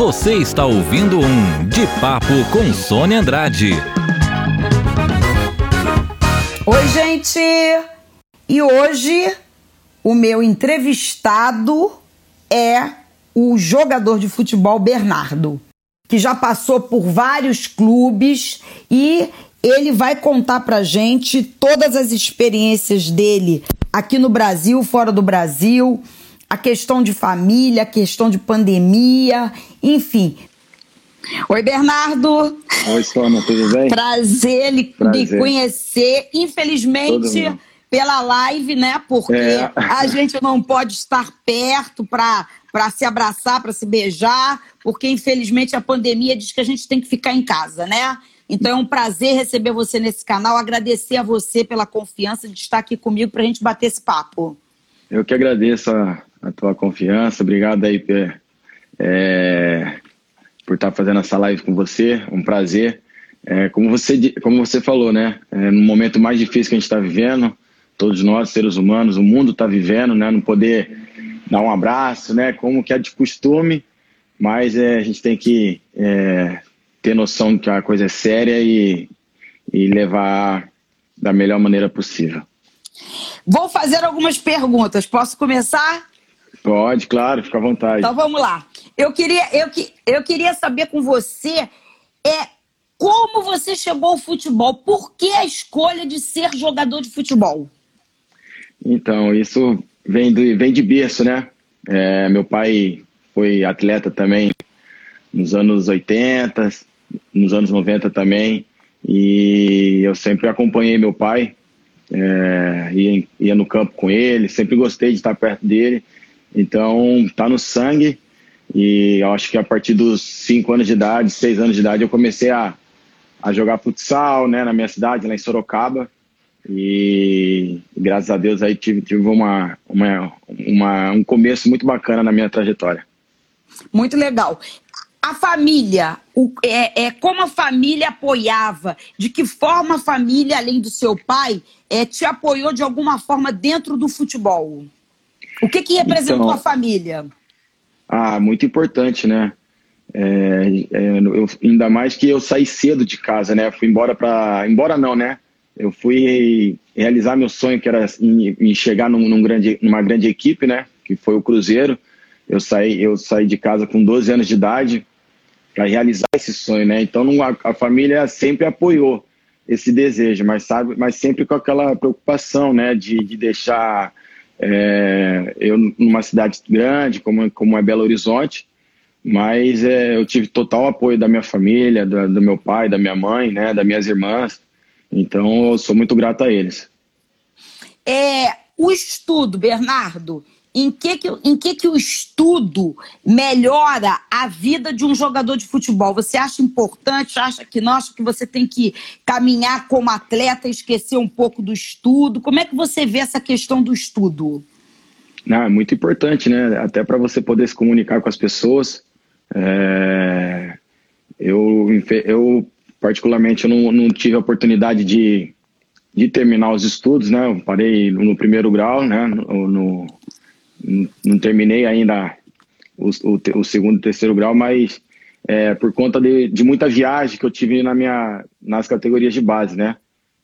Você está ouvindo um De Papo com Sônia Andrade. Oi, gente! E hoje o meu entrevistado é o jogador de futebol Bernardo, que já passou por vários clubes e ele vai contar pra gente todas as experiências dele aqui no Brasil, fora do Brasil, a questão de família, a questão de pandemia, enfim. Oi, Bernardo. Oi, Sônia, tudo bem? Prazer lhe Prazer. conhecer. Infelizmente, pela live, né? Porque é. a gente não pode estar perto para se abraçar, para se beijar, porque infelizmente a pandemia diz que a gente tem que ficar em casa, né? Então é um prazer receber você nesse canal, agradecer a você pela confiança de estar aqui comigo para a gente bater esse papo. Eu que agradeço a, a tua confiança, obrigado aí é, por estar fazendo essa live com você, um prazer. É, como, você, como você falou, né? É, no momento mais difícil que a gente está vivendo, todos nós, seres humanos, o mundo está vivendo, né? Não poder dar um abraço, né? Como que é de costume, mas é, a gente tem que é, ter noção que a coisa é séria e, e levar da melhor maneira possível. Vou fazer algumas perguntas. Posso começar? Pode, claro, fica à vontade. Então vamos lá. Eu queria, eu, eu queria saber com você é como você chegou ao futebol. Por que a escolha de ser jogador de futebol? Então, isso vem, do, vem de berço, né? É, meu pai foi atleta também nos anos 80, nos anos 90 também. E eu sempre acompanhei meu pai, é, ia, ia no campo com ele, sempre gostei de estar perto dele. Então, tá no sangue. E acho que a partir dos 5 anos de idade, 6 anos de idade, eu comecei a, a jogar futsal né, na minha cidade, lá em Sorocaba. E graças a Deus aí tive, tive uma, uma, uma, um começo muito bacana na minha trajetória. Muito legal a família, o, é, é, como a família apoiava, de que forma a família, além do seu pai, é, te apoiou de alguma forma dentro do futebol? O que, que representou então, a família? Ah, muito importante, né? É, é, eu, ainda mais que eu saí cedo de casa, né? Fui embora para, embora não, né? Eu fui realizar meu sonho que era em, em chegar num, num grande, numa grande equipe, né? Que foi o Cruzeiro. Eu saí, eu saí de casa com 12 anos de idade para realizar esse sonho, né? Então a, a, família sempre apoiou esse desejo, mas sabe, mas sempre com aquela preocupação, né, de, de deixar é, eu numa cidade grande como como é Belo Horizonte, mas é, eu tive total apoio da minha família, do, meu pai, da minha mãe, né, das minhas irmãs. Então eu sou muito grato a eles. É, o estudo, Bernardo, em que, que, em que, que o estudo melhora a vida de um jogador de futebol? Você acha importante? Acha que não? Acha que você tem que caminhar como atleta esquecer um pouco do estudo? Como é que você vê essa questão do estudo? Não, é muito importante, né? Até para você poder se comunicar com as pessoas. É... Eu, eu, particularmente, eu não, não tive a oportunidade de, de terminar os estudos, né? Eu parei no primeiro grau, né? no, no não terminei ainda o, o, o segundo e terceiro grau, mas é, por conta de, de, muita viagem que eu tive na minha, nas categorias de base, né?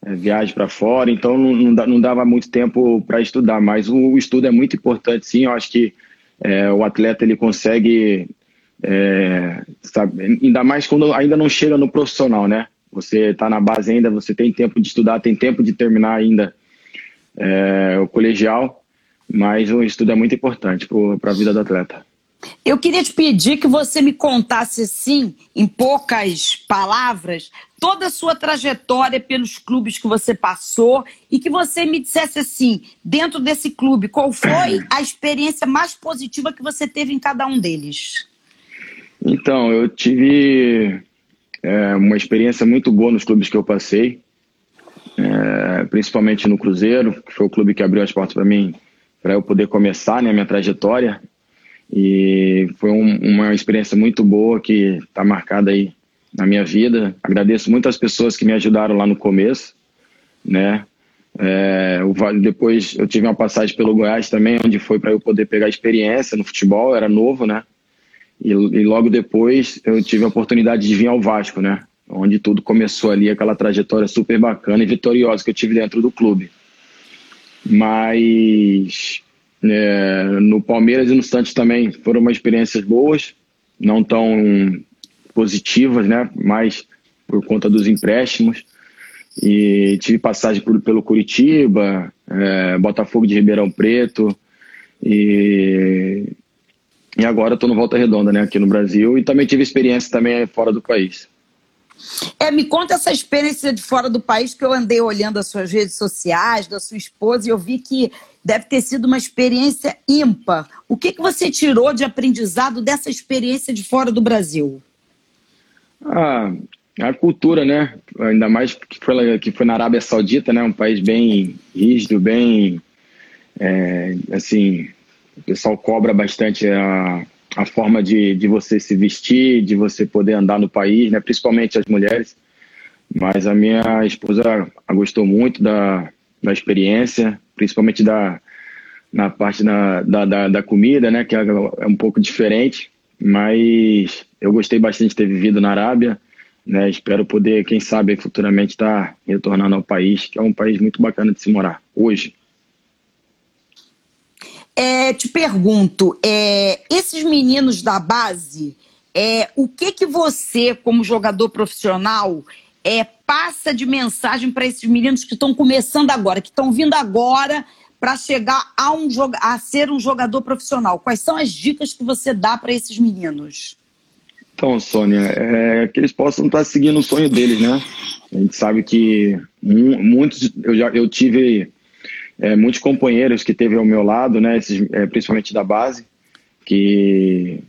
É, viagem para fora, então não, não, dava muito tempo para estudar, mas o, o, estudo é muito importante, sim. Eu acho que é, o atleta ele consegue, é, sabe, ainda mais quando ainda não chega no profissional, né? Você está na base ainda, você tem tempo de estudar, tem tempo de terminar ainda é, o colegial mas o estudo é muito importante para a vida do atleta. Eu queria te pedir que você me contasse, assim, em poucas palavras, toda a sua trajetória pelos clubes que você passou e que você me dissesse, assim, dentro desse clube, qual foi a experiência mais positiva que você teve em cada um deles? Então, eu tive é, uma experiência muito boa nos clubes que eu passei, é, principalmente no Cruzeiro, que foi o clube que abriu as portas para mim para eu poder começar né, minha trajetória. E foi um, uma experiência muito boa que está marcada aí na minha vida. Agradeço muito as pessoas que me ajudaram lá no começo, né? É, depois eu tive uma passagem pelo Goiás também, onde foi para eu poder pegar experiência no futebol, era novo, né? E, e, logo depois eu tive a oportunidade de vir ao Vasco, né? Onde tudo começou ali, aquela trajetória super bacana e vitoriosa que eu tive dentro do clube. Mas é, no Palmeiras e no Santos também foram umas experiências boas, não tão positivas, né? Mas por conta dos empréstimos. E tive passagem por, pelo Curitiba, é, Botafogo de Ribeirão Preto. E, e agora estou no Volta Redonda, né? Aqui no Brasil. E também tive experiência também fora do país. É, me conta essa experiência de fora do país, que eu andei olhando as suas redes sociais, da sua esposa, e eu vi que deve ter sido uma experiência ímpar. O que, que você tirou de aprendizado dessa experiência de fora do Brasil? Ah, a cultura, né? Ainda mais que foi, que foi na Arábia Saudita, né? Um país bem rígido, bem. É, assim, o pessoal cobra bastante a, a forma de, de você se vestir, de você poder andar no país, né? Principalmente as mulheres. Mas a minha esposa gostou muito da, da experiência, principalmente da, na parte da, da, da, da comida, né? Que é, é um pouco diferente. Mas eu gostei bastante de ter vivido na Arábia né? Espero poder, quem sabe, futuramente estar tá retornando ao país, que é um país muito bacana de se morar hoje. É, te pergunto, é, esses meninos da base, é, o que que você, como jogador profissional, é, passa de mensagem para esses meninos que estão começando agora, que estão vindo agora para chegar a, um, a ser um jogador profissional? Quais são as dicas que você dá para esses meninos? Então, Sônia, é que eles possam estar seguindo o sonho deles, né? A gente sabe que muitos, eu já eu tive é, muitos companheiros que teve ao meu lado, né? Esses, é, principalmente da base, que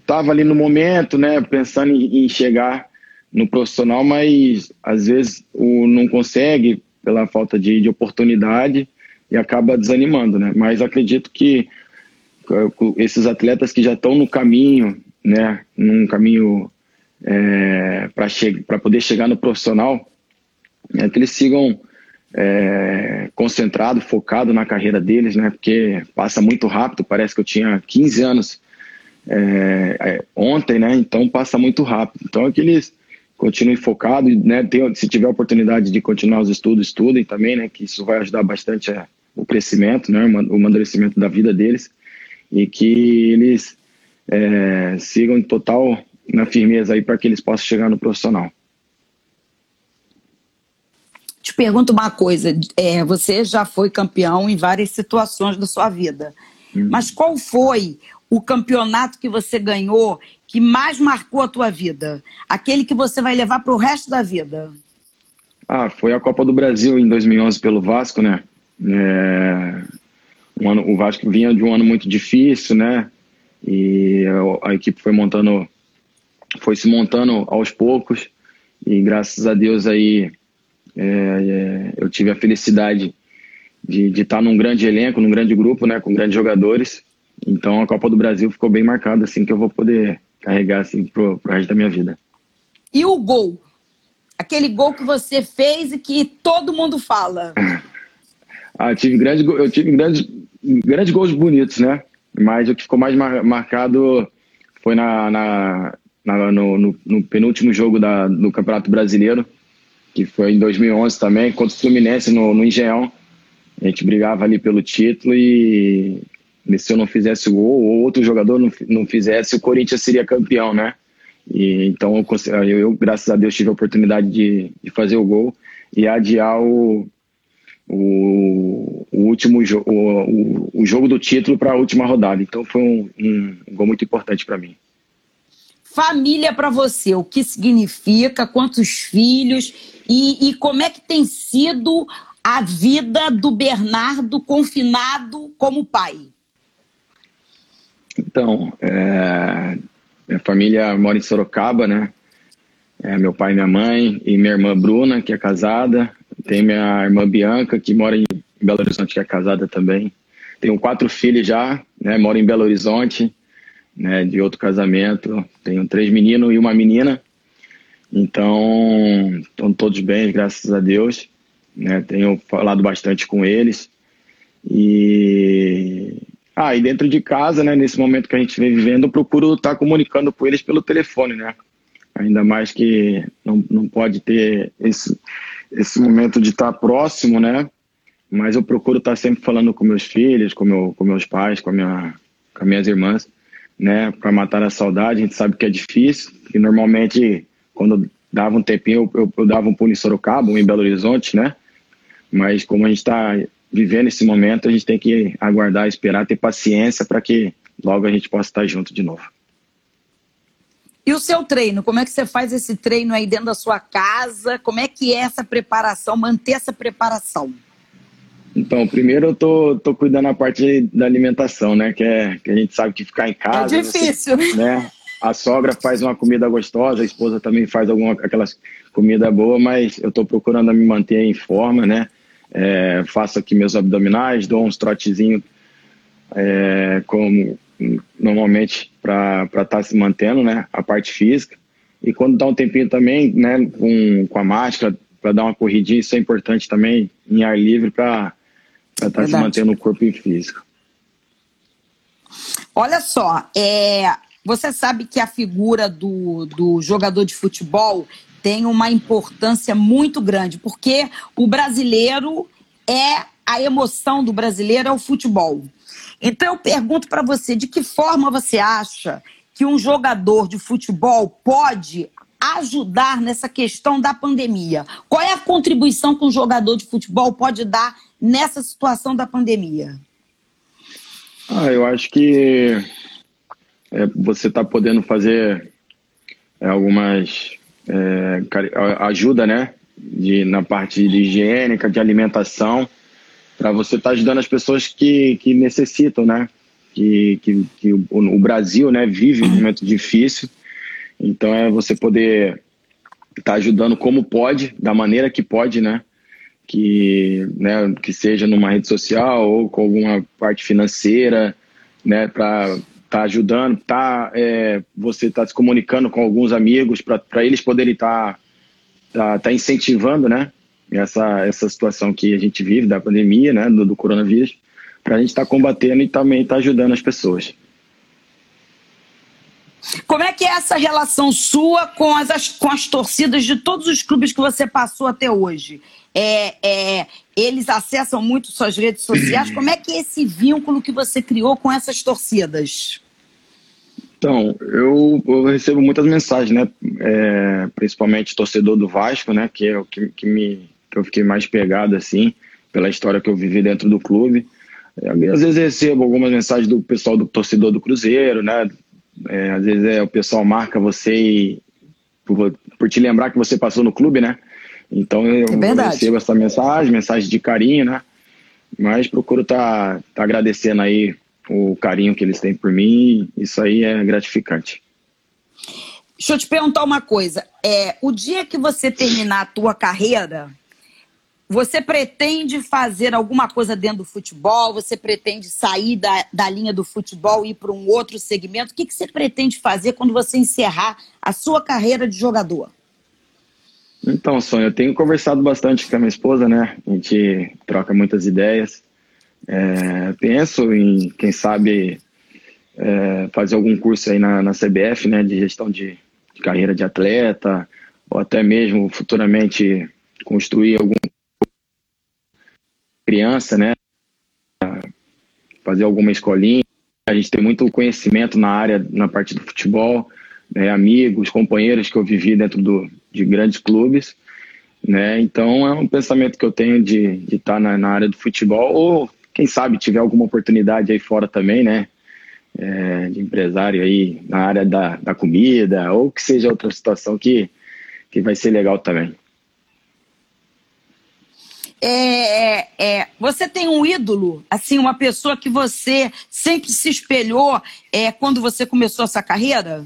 estava ali no momento, né? Pensando em, em, chegar no profissional, mas às vezes o, não consegue pela falta de, de oportunidade e acaba desanimando, né? Mas acredito que é, esses atletas que já estão no caminho né, num caminho é, para poder chegar no profissional, é que eles sigam é, concentrado, focado na carreira deles, né, porque passa muito rápido, parece que eu tinha 15 anos é, é, ontem, né, então passa muito rápido. Então é que eles continuem focados, né, tem, se tiver oportunidade de continuar os estudos, estudem também, né, que isso vai ajudar bastante a, o crescimento, né, o amadurecimento da vida deles. E que eles é, sigam total na firmeza aí para que eles possam chegar no profissional. Te pergunto uma coisa: é, você já foi campeão em várias situações da sua vida, hum. mas qual foi o campeonato que você ganhou que mais marcou a tua vida? Aquele que você vai levar para o resto da vida? Ah, foi a Copa do Brasil em 2011 pelo Vasco, né? É, um ano, o Vasco vinha de um ano muito difícil, né? e a, a equipe foi montando, foi se montando aos poucos e graças a Deus aí é, é, eu tive a felicidade de, de estar num grande elenco, num grande grupo, né, com grandes jogadores. Então a Copa do Brasil ficou bem marcada, assim, que eu vou poder carregar assim pro, pro resto da minha vida. E o gol? Aquele gol que você fez e que todo mundo fala. ah, tive grandes, eu tive grandes, grandes gols bonitos, né? Mas o que ficou mais marcado foi na, na, na no, no, no, penúltimo jogo da, do Campeonato Brasileiro, que foi em 2011 também, contra o Fluminense no, no Engenhão. A gente brigava ali pelo título e se eu não fizesse o gol ou outro jogador não, não fizesse, o Corinthians seria campeão, né? E, então eu, eu, graças a Deus, tive a oportunidade de, de fazer o gol e adiar o, o, o último jo o, o, jogo do título para a última rodada. Então foi um, um gol muito importante para mim. Família para você, o que significa, quantos filhos e, e como é que tem sido a vida do Bernardo confinado como pai? Então, é, minha família mora em Sorocaba, né? É, meu pai minha mãe e minha irmã Bruna, que é casada, tem minha irmã Bianca, que mora em Belo Horizonte, que é casada também. Tenho quatro filhos já, né? Moro em Belo Horizonte, né? De outro casamento. Tenho três meninos e uma menina. Então, estão todos bem, graças a Deus. Né? Tenho falado bastante com eles. E Ah, e dentro de casa, né, nesse momento que a gente vem vivendo, eu procuro estar tá comunicando com eles pelo telefone, né? Ainda mais que não, não pode ter esse, esse momento de estar tá próximo, né? Mas eu procuro estar tá sempre falando com meus filhos, com, meu, com meus pais, com, a minha, com as minhas irmãs, né? Para matar a saudade. A gente sabe que é difícil, e normalmente, quando dava um tempinho, eu, eu, eu dava um pulo em Sorocaba, um em Belo Horizonte, né? Mas como a gente está vivendo esse momento, a gente tem que aguardar, esperar, ter paciência para que logo a gente possa estar junto de novo. E o seu treino? Como é que você faz esse treino aí dentro da sua casa? Como é que é essa preparação, manter essa preparação? Então, primeiro eu tô, tô cuidando da parte da alimentação, né? Que, é, que a gente sabe que ficar em casa. É difícil. Você, né? A sogra faz uma comida gostosa, a esposa também faz alguma aquelas comida boa, mas eu tô procurando me manter em forma, né? É, faço aqui meus abdominais, dou uns trotezinhos é, como normalmente para estar tá se mantendo, né? A parte física. E quando dá um tempinho também, né? Com, com a máscara, para dar uma corridinha, isso é importante também em ar livre para estar tá se mantendo o corpo físico. Olha só, é, você sabe que a figura do, do jogador de futebol tem uma importância muito grande, porque o brasileiro é a emoção do brasileiro é o futebol. Então eu pergunto para você, de que forma você acha que um jogador de futebol pode ajudar nessa questão da pandemia? Qual é a contribuição que um jogador de futebol pode dar nessa situação da pandemia? Ah, eu acho que é, você está podendo fazer é, algumas é, ajuda, né? De, na parte de higiênica, de alimentação, para você estar tá ajudando as pessoas que, que necessitam, né? Que, que, que o, o, Brasil né, vive um momento difícil. Então é você poder estar tá ajudando como pode, da maneira que pode, né? Que, né, que seja numa rede social ou com alguma parte financeira, né? Para tá ajudando, tá, é, você está se comunicando com alguns amigos para eles poderem estar tá, tá, tá, incentivando, né, essa, essa situação que a gente vive da pandemia, né, do, do coronavírus, para a gente estar tá combatendo e também estar tá ajudando as pessoas. Como é que é essa relação sua com as, com as torcidas de todos os clubes que você passou até hoje? É, é, eles acessam muito suas redes sociais. Como é que é esse vínculo que você criou com essas torcidas? Então, eu, eu recebo muitas mensagens, né? É, principalmente torcedor do Vasco, né? Que é o que, que, me, que eu fiquei mais pegado, assim, pela história que eu vivi dentro do clube. É, às vezes recebo algumas mensagens do pessoal do torcedor do Cruzeiro, né? É, às vezes é, o pessoal marca você e, por, por te lembrar que você passou no clube, né? Então eu, é recebo essa mensagem, mensagem de carinho, né? Mas procuro estar tá, tá agradecendo aí o carinho que eles têm por mim, isso aí é gratificante. Deixa eu te perguntar uma coisa. É, o dia que você terminar a tua carreira, você pretende fazer alguma coisa dentro do futebol? Você pretende sair da, da linha do futebol e ir para um outro segmento? O que, que você pretende fazer quando você encerrar a sua carreira de jogador? Então, Sônia, eu tenho conversado bastante com a minha esposa, né? A gente troca muitas ideias. É, penso em, quem sabe, é, fazer algum curso aí na, na CBF, né? De gestão de, de carreira de atleta, ou até mesmo futuramente construir algum criança, né? Fazer alguma escolinha. A gente tem muito conhecimento na área, na parte do futebol, né? amigos, companheiros que eu vivi dentro do, de grandes clubes, né? Então é um pensamento que eu tenho de, de estar tá na, na, área do futebol ou quem sabe tiver alguma oportunidade aí fora também, né? É, de empresário aí na área da, da comida ou que seja outra situação que, que vai ser legal também. É, é, você tem um ídolo, assim, uma pessoa que você sempre se espelhou é, quando você começou essa carreira?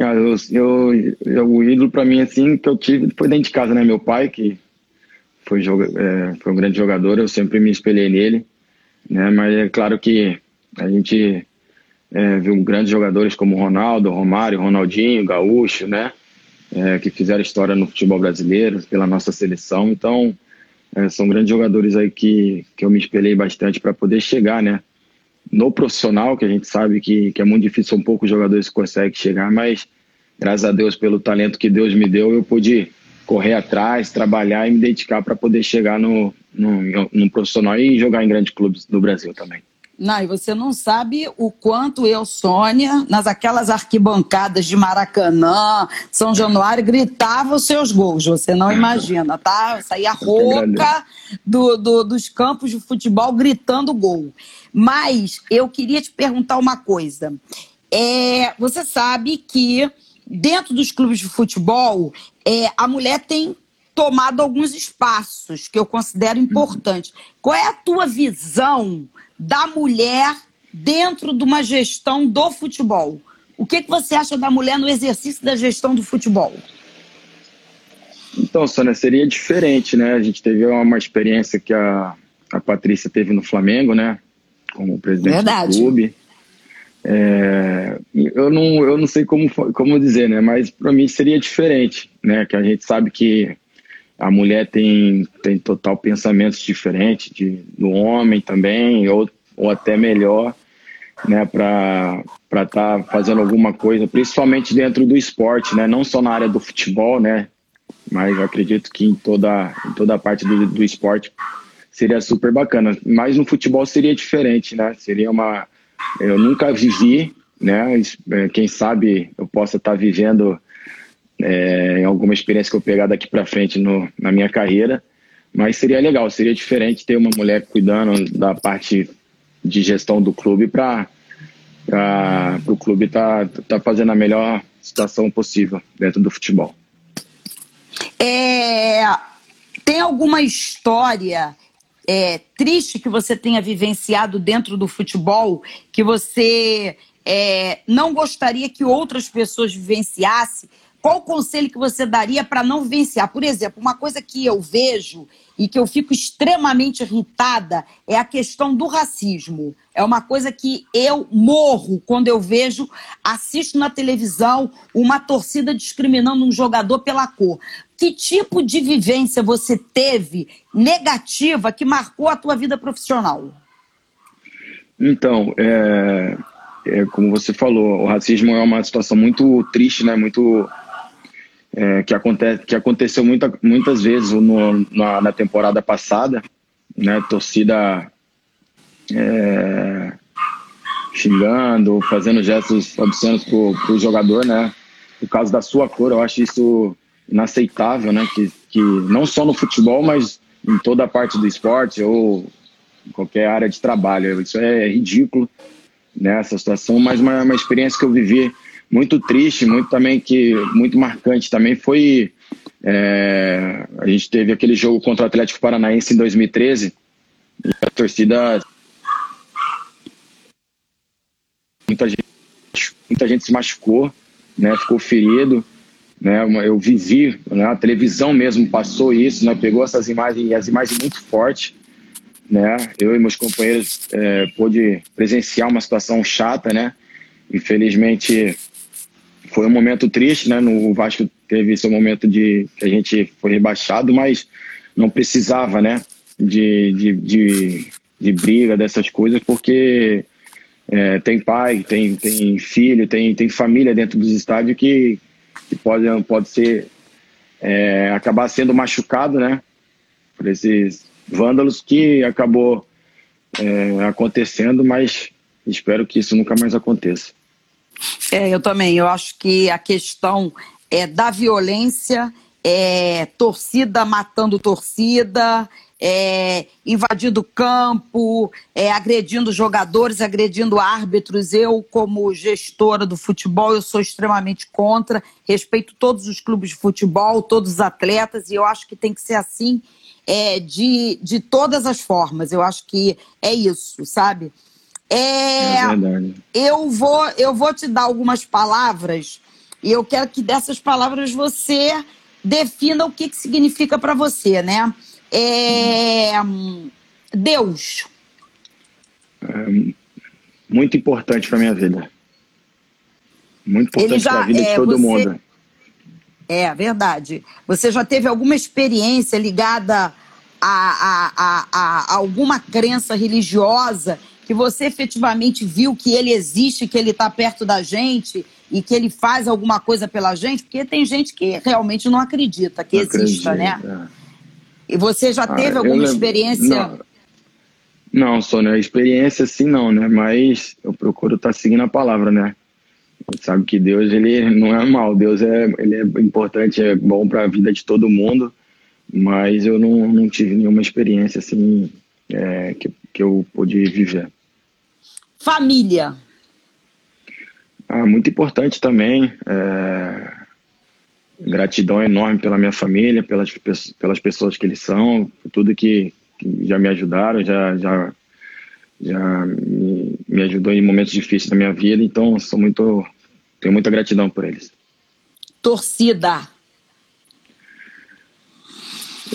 Ah, eu, eu, eu, o ídolo para mim, assim, que eu tive foi dentro de casa, né? Meu pai, que foi, é, foi um grande jogador, eu sempre me espelhei nele, né? Mas é claro que a gente é, viu grandes jogadores como Ronaldo, Romário, Ronaldinho, Gaúcho, né? É, que fizeram história no futebol brasileiro, pela nossa seleção. Então, é, são grandes jogadores aí que, que eu me espelhei bastante para poder chegar, né? no profissional, que a gente sabe que, que é muito difícil, são poucos jogadores que conseguem chegar, mas graças a Deus pelo talento que Deus me deu, eu pude correr atrás, trabalhar e me dedicar para poder chegar no, no, no profissional e jogar em grandes clubes do Brasil também. Não, e você não sabe o quanto eu, Sônia, nas aquelas arquibancadas de Maracanã, São Januário, gritava os seus gols. Você não imagina, tá? Eu saía rouca do, do, dos campos de futebol gritando gol. Mas eu queria te perguntar uma coisa. É, você sabe que dentro dos clubes de futebol, é, a mulher tem tomado alguns espaços que eu considero importantes. Qual é a tua visão da mulher dentro de uma gestão do futebol? O que, que você acha da mulher no exercício da gestão do futebol? Então, Sônia, seria diferente, né? A gente teve uma experiência que a, a Patrícia teve no Flamengo, né? Como presidente Verdade. do clube. É, eu, não, eu não sei como, como dizer, né? Mas para mim seria diferente, né? Que a gente sabe que a mulher tem, tem total pensamentos diferentes de, do homem também, ou, ou até melhor, né, para estar tá fazendo alguma coisa, principalmente dentro do esporte, né, não só na área do futebol, né, mas eu acredito que em toda, em toda a parte do, do esporte seria super bacana. Mas no futebol seria diferente, né, seria uma... Eu nunca vivi, né, quem sabe eu possa estar tá vivendo é, alguma experiência que eu pegar daqui para frente no, na minha carreira. Mas seria legal, seria diferente ter uma mulher cuidando da parte de gestão do clube para o clube estar tá, tá fazendo a melhor situação possível dentro do futebol. É, tem alguma história é, triste que você tenha vivenciado dentro do futebol que você é, não gostaria que outras pessoas vivenciassem? Qual o conselho que você daria para não vivenciar? Por exemplo, uma coisa que eu vejo e que eu fico extremamente irritada é a questão do racismo. É uma coisa que eu morro quando eu vejo, assisto na televisão uma torcida discriminando um jogador pela cor. Que tipo de vivência você teve negativa que marcou a tua vida profissional? Então, é, é, como você falou, o racismo é uma situação muito triste, né? Muito é, que, acontece, que aconteceu muita, muitas vezes no, na, na, temporada passada, né? Torcida é, xingando, fazendo gestos obscenos pro, o jogador, né? Por causa da sua cor, eu acho isso inaceitável, né? Que, que não só no futebol, mas em toda a parte do esporte ou qualquer área de trabalho. Isso é ridículo, né? Essa situação, mas uma, uma experiência que eu vivi muito triste, muito também que muito marcante também foi é, a gente teve aquele jogo contra o Atlético Paranaense em 2013 e a torcida muita gente muita gente se machucou, né? Ficou ferido, né? Eu vivi, né? a televisão mesmo passou isso, né? Pegou essas imagens, as imagens muito fortes, né? Eu e meus companheiros é, pôde presenciar uma situação chata, né? Infelizmente foi um momento triste, né? No Vasco teve seu momento de que a gente foi rebaixado, mas não precisava, né? De, de, de, de briga dessas coisas, porque é, tem pai, tem, tem filho, tem, tem família dentro dos estádios que, que pode, pode ser é, acabar sendo machucado, né? Por esses vândalos que acabou é, acontecendo, mas espero que isso nunca mais aconteça. É, eu também. Eu acho que a questão é da violência, é torcida matando torcida, é, invadindo campo, é, agredindo jogadores, agredindo árbitros. Eu, como gestora do futebol, eu sou extremamente contra. Respeito todos os clubes de futebol, todos os atletas, e eu acho que tem que ser assim é, de, de todas as formas. Eu acho que é isso, sabe? É, é eu vou eu vou te dar algumas palavras e eu quero que dessas palavras você defina o que, que significa para você, né? É, Deus. É muito importante para minha vida. Muito importante para a vida é, de todo você, mundo. É verdade. Você já teve alguma experiência ligada a, a, a, a alguma crença religiosa que você efetivamente viu que ele existe, que ele está perto da gente e que ele faz alguma coisa pela gente, porque tem gente que realmente não acredita que Não exista, acredito, né? é. E você já Ah, teve alguma experiência? Não, não Sônia, experiência assim não, né? Mas eu procuro estar seguindo a palavra, né? Sabe que Deus, ele não é mal. Deus é, ele é importante, é bom para a vida de todo mundo. Mas eu não, não tive nenhuma experiência assim é, que, que eu pude viver. Família. Ah, muito importante também. é, Gratidão enorme pela minha família, pelas, pe- pelas pessoas que eles são, por tudo que, que já me ajudaram, já, já, já me, me ajudou em momentos difíceis da minha vida. Então, sou muito, tenho muita gratidão por eles. Torcida.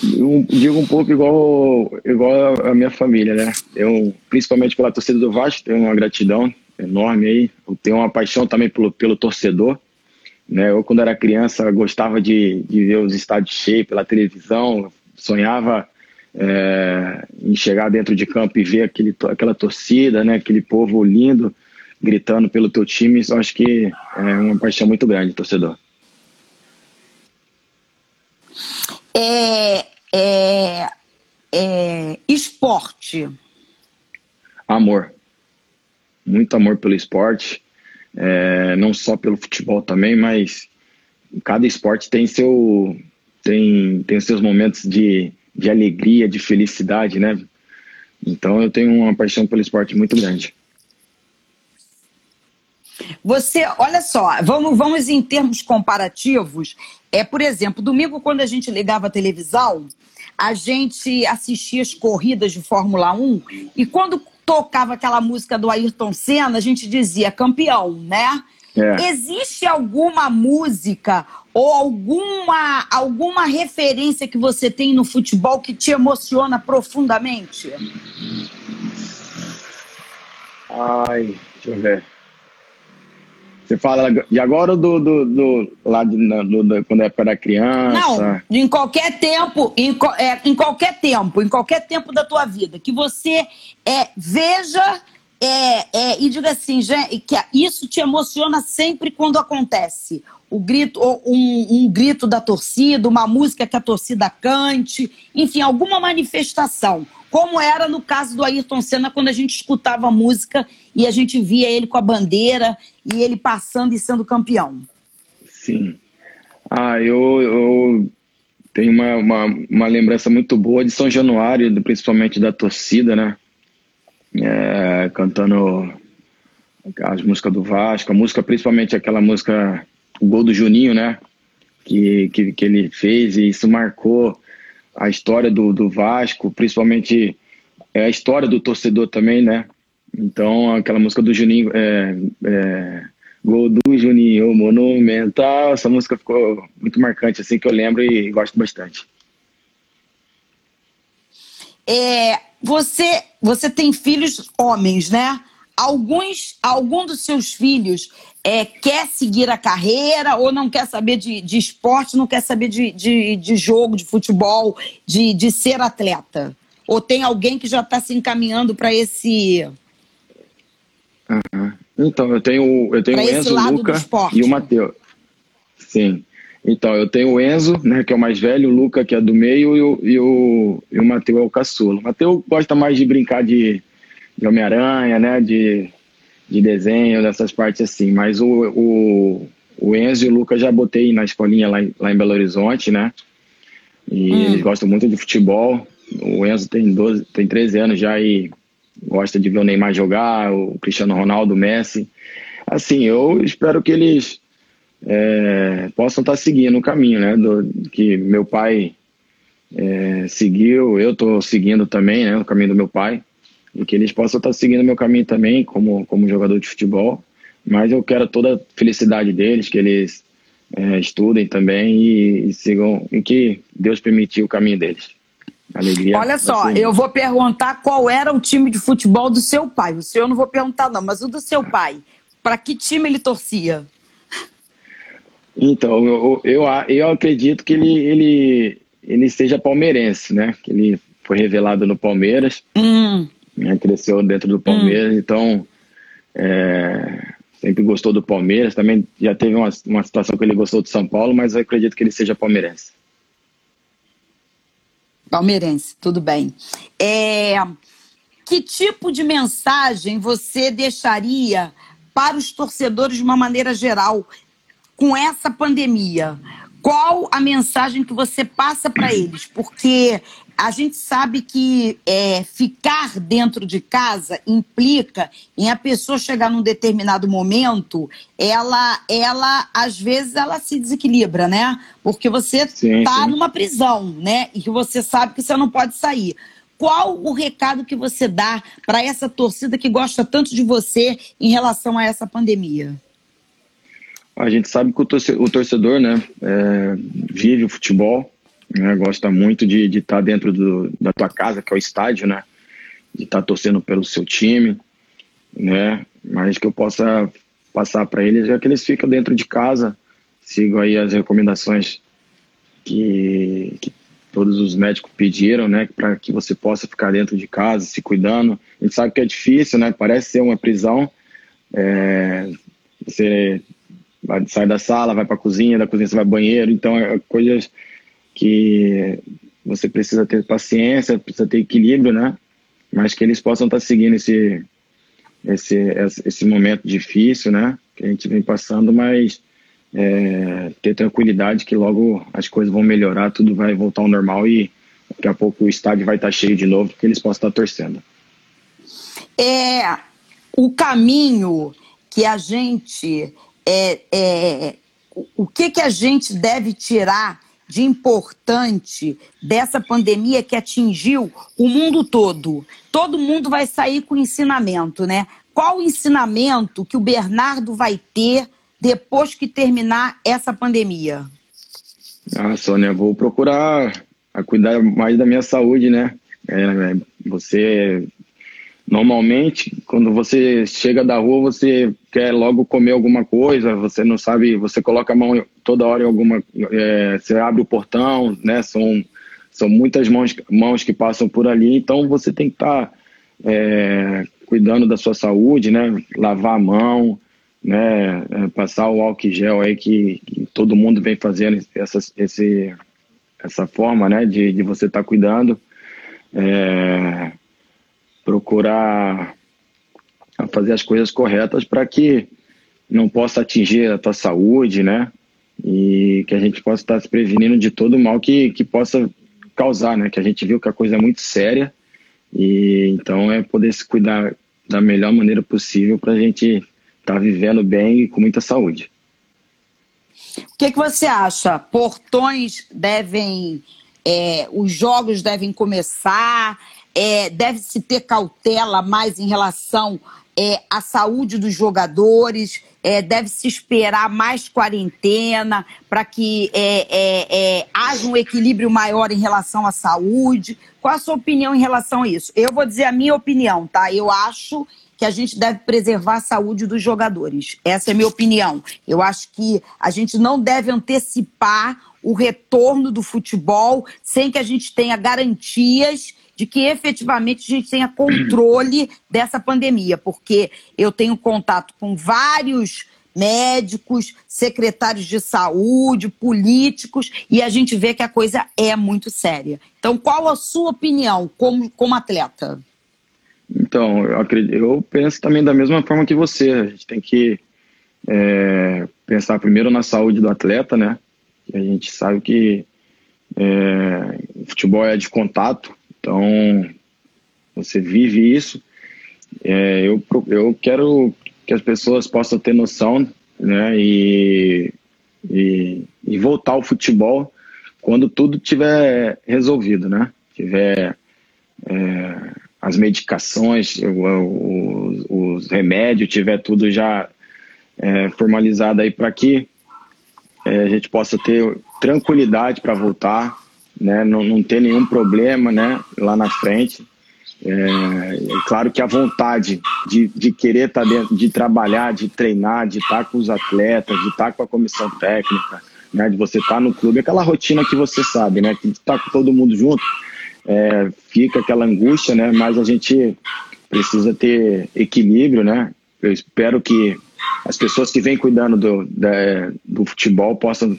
Eu digo um pouco igual, igual a minha família, né? Eu, principalmente pela torcida do Vasco, tenho uma gratidão enorme aí. Eu tenho uma paixão também pelo, pelo torcedor. Né? Eu, quando era criança, gostava de, de ver os estádios cheios pela televisão, sonhava é, em chegar dentro de campo e ver aquele, aquela torcida, né? aquele povo lindo gritando pelo teu time. Isso acho que é uma paixão muito grande, torcedor. É, é, é, esporte. amor. Muito amor pelo esporte. É, não só pelo futebol também, mas cada esporte tem seu tem, tem seus momentos de, de alegria, de felicidade, né? Então eu tenho uma paixão pelo esporte muito grande. Você, olha só, vamos, vamos em termos comparativos. É, por exemplo, domingo, quando a gente ligava a televisão, a gente assistia as corridas de Fórmula 1 e quando tocava aquela música do Ayrton Senna, a gente dizia campeão, né? É. Existe alguma música ou alguma, alguma referência que você tem no futebol que te emociona profundamente? Ai, deixa eu ver. Você fala de agora ou do, do, do lá de, do, do- quando eu era criança? Não, em qualquer tempo, em, é, em qualquer tempo, em qualquer tempo da tua vida, que você é, veja é, é, e diga assim, que isso te emociona sempre quando acontece. O grito, um, um grito da torcida, uma música que a torcida cante, enfim, alguma manifestação. Como era no caso do Ayrton Senna, quando a gente escutava a música e a gente via ele com a bandeira e ele passando e sendo campeão. Sim. Ah, eu, eu tenho uma, uma, uma lembrança muito boa de São Januário, principalmente da torcida, né? É, cantando as músicas do Vasco, a música, principalmente aquela música, o gol do Juninho, né? Que, que, que ele fez, e isso marcou a história do, do Vasco, principalmente é a história do torcedor também, né? Então, aquela música do Juninho, é, é, Gol do Juninho Monumental, essa música ficou muito marcante, assim, que eu lembro e gosto bastante. É, você, você tem filhos homens, né? Alguns, algum dos seus filhos é, quer seguir a carreira ou não quer saber de, de esporte, não quer saber de, de, de jogo, de futebol, de, de ser atleta? Ou tem alguém que já está se encaminhando para esse. Então, eu tenho, eu tenho Pra o Enzo, o Luca esporte. e o Matheus. Sim. Então, eu tenho o Enzo, né, que é o mais velho, o Luca, que é do meio, e o, e o, e o Matheus é o caçula. O Matheus gosta mais de brincar de, de Homem-Aranha, né, de, de desenho, dessas partes assim. Mas o, o, o Enzo e o Luca já botei na escolinha lá em, lá em Belo Horizonte, né? E eles gostam muito de futebol. O Enzo tem, 12, tem 13 anos já e gosta de ver o Neymar jogar, o Cristiano Ronaldo, o Messi. Assim, eu espero que eles é, possam estar seguindo o caminho, né? Do, que meu pai é, seguiu, eu estou seguindo também, né? O caminho do meu pai. E que eles possam estar seguindo o meu caminho também, como, como jogador de futebol. Mas eu quero toda a felicidade deles, que eles é, estudem também e, e sigam, e que Deus permitiu o caminho deles. Alegria. Olha só, assim, eu vou perguntar qual era o time de futebol do seu pai. O seu eu não vou perguntar, não, mas o do seu pai. Para que time ele torcia? Então, eu, eu, eu acredito que ele, ele, ele seja palmeirense, né? Que ele foi revelado no Palmeiras. Hum. Né? cresceu dentro do Palmeiras, hum. então é, sempre gostou do Palmeiras. Também já teve uma, uma situação que ele gostou do São Paulo, mas eu acredito que ele seja palmeirense. Palmeirense, tudo bem. É, que tipo de mensagem você deixaria para os torcedores de uma maneira geral com essa pandemia? Qual a mensagem que você passa para eles? Porque a gente sabe que é, ficar dentro de casa implica em a pessoa chegar num determinado momento, ela, ela às vezes ela se desequilibra, né? Porque você está numa prisão, né? E que você sabe que você não pode sair. Qual o recado que você dá para essa torcida que gosta tanto de você em relação a essa pandemia? A gente sabe que o torcedor, né, é, vive o futebol, né, gosta muito de estar tá dentro do, da tua casa, que é o estádio, né, de estar tá torcendo pelo seu time, né, mas que eu possa passar para eles é que eles ficam dentro de casa, sigam aí as recomendações que, que todos os médicos pediram, né, para que você possa ficar dentro de casa, se cuidando. A gente sabe que é difícil, né, parece ser uma prisão, é, você sai da sala, vai para a cozinha, da cozinha você vai ao banheiro, então é coisas que você precisa ter paciência, precisa ter equilíbrio, né? Mas que eles possam estar tá seguindo esse, esse, esse momento difícil, né? Que a gente vem passando, mas é, ter tranquilidade que logo as coisas vão melhorar, tudo vai voltar ao normal e daqui a pouco o estádio vai estar tá cheio de novo, que eles possam estar tá torcendo. É o caminho que a gente é, é o que que a gente deve tirar de importante dessa pandemia que atingiu o mundo todo. Todo mundo vai sair com ensinamento, né? Qual o ensinamento que o Bernardo vai ter depois que terminar essa pandemia? Ah, Sônia, vou procurar cuidar mais da minha saúde, né? É, você Normalmente, quando você chega da rua, você quer logo comer alguma coisa, você não sabe, você coloca a mão toda hora em alguma. É, você abre o portão, né? São, são muitas mãos, mãos que passam por ali, então você tem que estar tá, é, cuidando da sua saúde, né? Lavar a mão, né? É, passar o álcool gel aí que, que, todo mundo vem fazendo essa, esse, essa forma, né? De, de você estar tá cuidando. É, procurar fazer as coisas corretas para que não possa atingir a tua saúde, né? E que a gente possa estar se prevenindo de todo o mal que, que possa causar, né? Que a gente viu que a coisa é muito séria e então é poder se cuidar da melhor maneira possível para a gente estar tá vivendo bem e com muita saúde. O que, que você acha? Portões devem, é, os jogos devem começar? É, deve-se ter cautela mais em relação é, à saúde dos jogadores, é, deve-se esperar mais quarentena para que é, é, é, haja um equilíbrio maior em relação à saúde. Qual a sua opinião em relação a isso? Eu vou dizer a minha opinião, tá? Eu acho que a gente deve preservar a saúde dos jogadores. Essa é a minha opinião. Eu acho que a gente não deve antecipar o retorno do futebol sem que a gente tenha garantias de que efetivamente a gente tenha controle dessa pandemia, porque eu tenho contato com vários médicos, secretários de saúde, políticos, e a gente vê que a coisa é muito séria. Então, qual a sua opinião como, como atleta? Então, eu, acredito, eu penso também da mesma forma que você. A gente tem que é, pensar primeiro na saúde do atleta, né? A gente sabe que é, futebol é de contato, então, você vive isso. É, eu, eu quero que as pessoas possam ter noção né, e, e, e voltar ao futebol quando tudo tiver resolvido, né? Tiver é, as medicações, os, os, remédios, tiver tudo já é, formalizado aí para que é, a gente possa ter tranquilidade para voltar, né, não, não ter nenhum problema né, lá na frente. É, é claro que a vontade de, de querer estar tá dentro, de trabalhar, de treinar, de estar tá com os atletas, de estar tá com a comissão técnica, né, de você estar no clube, aquela rotina que você sabe, né, que estar com todo mundo junto, é, fica aquela angústia, né? Mas a gente precisa ter equilíbrio, né? Eu espero que as pessoas que vêm cuidando do, da, do futebol possam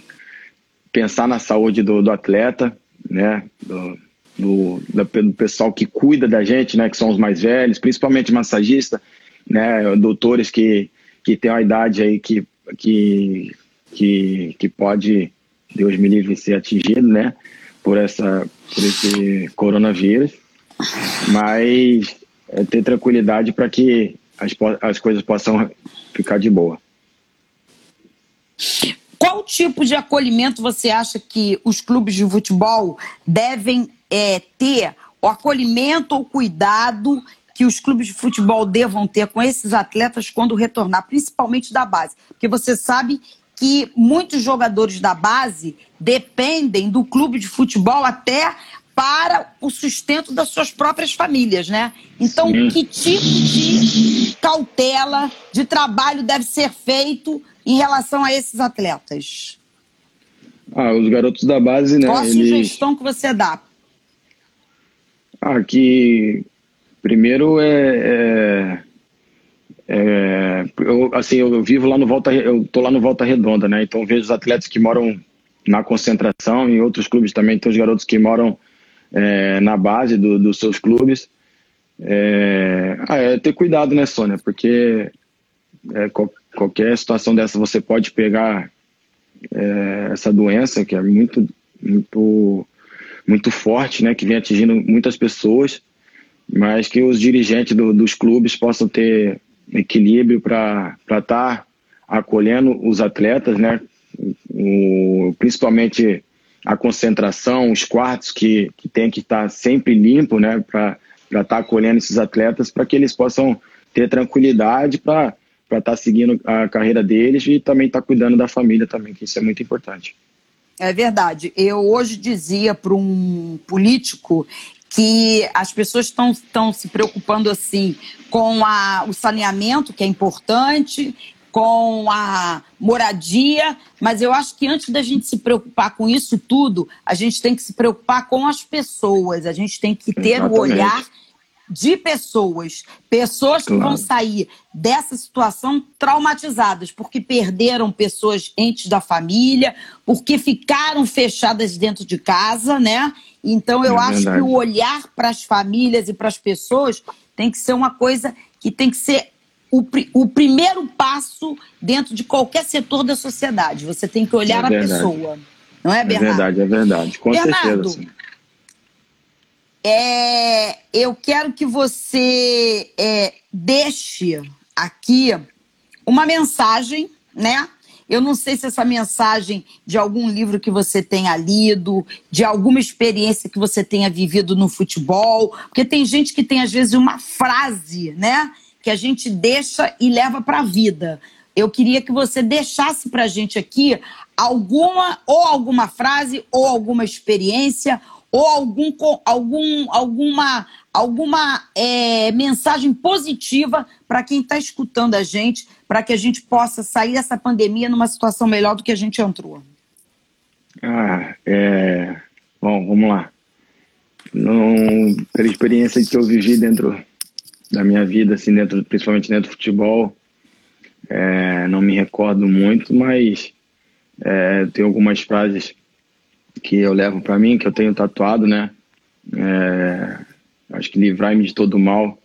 pensar na saúde do, do atleta, né? Do, do, do, pessoal que cuida da gente, né? Que são os mais velhos, principalmente massagista, né? Doutores que, que têm uma idade aí que, que, que, que pode, Deus me livre, ser atingido, né? Por, essa, por esse coronavírus. Mas é ter tranquilidade para que as, as coisas possam ficar de boa. Qual tipo de acolhimento você acha que os clubes de futebol devem é, ter? O acolhimento ou cuidado que os clubes de futebol devam ter com esses atletas quando retornar, principalmente da base? Porque você sabe que muitos jogadores da base dependem do clube de futebol até para o sustento das suas próprias famílias, né? Então, Sim. que tipo de cautela, de trabalho deve ser feito em relação a esses atletas? Ah, os garotos da base, né? Qual a eles... sugestão que você dá? Ah, que primeiro é, é, é eu, assim, eu vivo lá no Volta, eu tô lá no Volta Redonda, né? Então vejo os atletas que moram na concentração, em outros clubes também tem os garotos que moram é, na base do, dos seus clubes. É, ah, é, ter cuidado, né, Sônia? Porque é, qualquer situação dessa você pode pegar é, essa doença que é muito, muito, muito forte, né? Que vem atingindo muitas pessoas, mas que os dirigentes do, dos clubes possam ter equilíbrio para estar tá acolhendo os atletas, né? O, principalmente a concentração, os quartos que, que tem que estar sempre limpo, né, para estar tá acolhendo esses atletas, para que eles possam ter tranquilidade para estar tá seguindo a carreira deles e também estar tá cuidando da família também, que isso é muito importante. É verdade. Eu hoje dizia para um político que as pessoas estão se preocupando assim com a, o saneamento, que é importante, com a moradia, mas eu acho que antes da gente se preocupar com isso tudo, a gente tem que se preocupar com as pessoas, a gente tem que ter Exatamente. o olhar de pessoas, pessoas que claro. vão sair dessa situação traumatizadas, porque perderam pessoas entes da família, porque ficaram fechadas dentro de casa, né? Então eu é acho que o olhar para as famílias e para as pessoas tem que ser uma coisa que tem que ser o, o primeiro passo dentro de qualquer setor da sociedade. Você tem que olhar é a pessoa. Não é, é Bernardo? É verdade, é verdade. Com Bernardo, certeza. É, eu quero que você é, deixe aqui uma mensagem, né? Eu não sei se essa mensagem de algum livro que você tenha lido, de alguma experiência que você tenha vivido no futebol, porque tem gente que tem às vezes uma frase, né? que a gente deixa e leva para a vida. Eu queria que você deixasse para a gente aqui alguma ou alguma frase ou alguma experiência ou algum, algum, alguma, alguma é, mensagem positiva para quem está escutando a gente, para que a gente possa sair dessa pandemia numa situação melhor do que a gente entrou. Ah, é... Bom, vamos lá. Não, pela experiência que eu vivi dentro da minha vida, assim, dentro, principalmente dentro do futebol. É, não me recordo muito, mas é, tem algumas frases que eu levo para mim, que eu tenho tatuado, né? É, acho que livrar-me de todo mal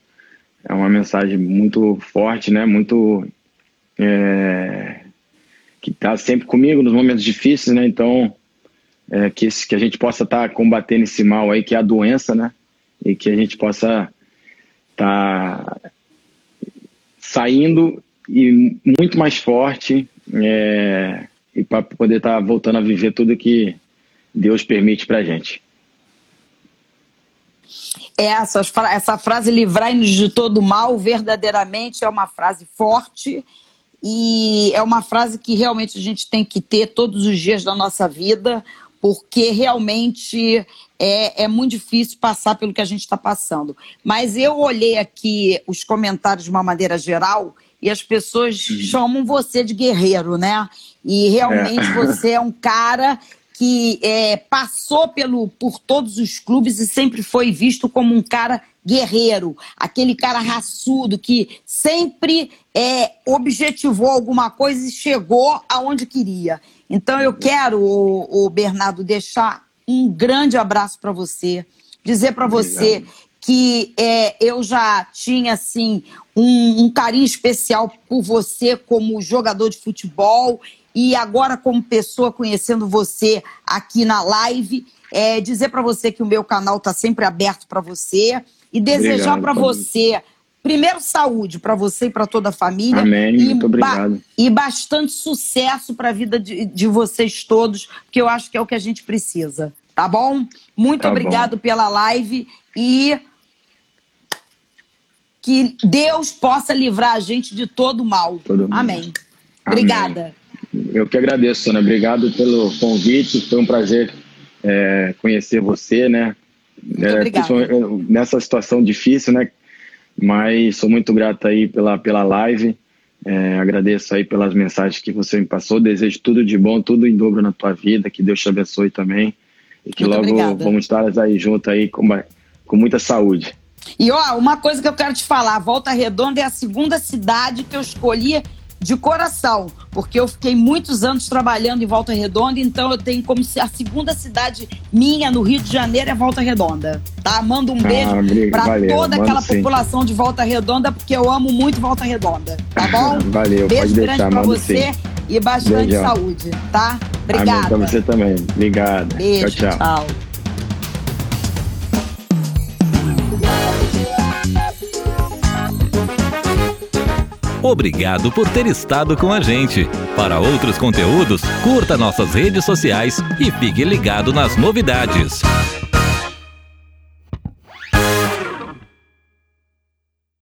é uma mensagem muito forte, né? Muito é, que está sempre comigo nos momentos difíceis, né? Então é, que, que a gente possa estar tá combatendo esse mal aí que é a doença, né? E que a gente possa tá saindo e muito mais forte é, e para poder estar tá voltando a viver tudo que Deus permite para gente. Essa, essa frase livrai-nos de todo mal verdadeiramente é uma frase forte e é uma frase que realmente a gente tem que ter todos os dias da nossa vida, porque realmente é, é muito difícil passar pelo que a gente está passando. Mas eu olhei aqui os comentários de uma maneira geral e as pessoas chamam você de guerreiro, né? E realmente é. você é um cara que é, passou pelo, por todos os clubes e sempre foi visto como um cara guerreiro, aquele cara raçudo que sempre é, objetivou alguma coisa e chegou aonde queria. Então eu quero, o, o Bernardo, deixar um grande abraço para você, dizer para você que é, eu já tinha assim um, um, carinho especial por você como jogador de futebol e agora como pessoa conhecendo você aqui na live, é, dizer para você que o meu canal está sempre aberto para você e desejar para você primeiro saúde para você e para toda a família. Amém. E Muito obrigado. Ba e bastante sucesso para a vida de, de vocês todos, porque eu acho que é o que a gente precisa. Tá bom? Muito tá obrigado bom. pela live e que Deus possa livrar a gente de todo mal. Todo Amém. Obrigada. Eu que agradeço, Ana. Obrigado pelo convite. Foi um prazer é, conhecer você, né? É, nessa situação difícil, né? Mas sou muito grato aí pela, pela live. É, agradeço aí pelas mensagens que você me passou. Desejo tudo de bom, tudo em dobro na tua vida. Que Deus te abençoe também. E que muito logo obrigada. vamos estar aí junto aí com, com muita saúde. E ó, uma coisa que eu quero te falar: Volta Redonda é a segunda cidade que eu escolhi de coração, porque eu fiquei muitos anos trabalhando em Volta Redonda, então eu tenho como se a segunda cidade minha no Rio de Janeiro é Volta Redonda, tá? Mando um beijo ah, para toda aquela sim. população de Volta Redonda, porque eu amo muito Volta Redonda, tá bom? valeu, beijo pode grande deixar, pra você sim. e bastante Beijão. saúde, tá? Obrigada. Amém pra você também. Obrigado. Beijo, tchau. tchau. tchau. Obrigado por ter estado com a gente. Para outros conteúdos, curta nossas redes sociais e fique ligado nas novidades.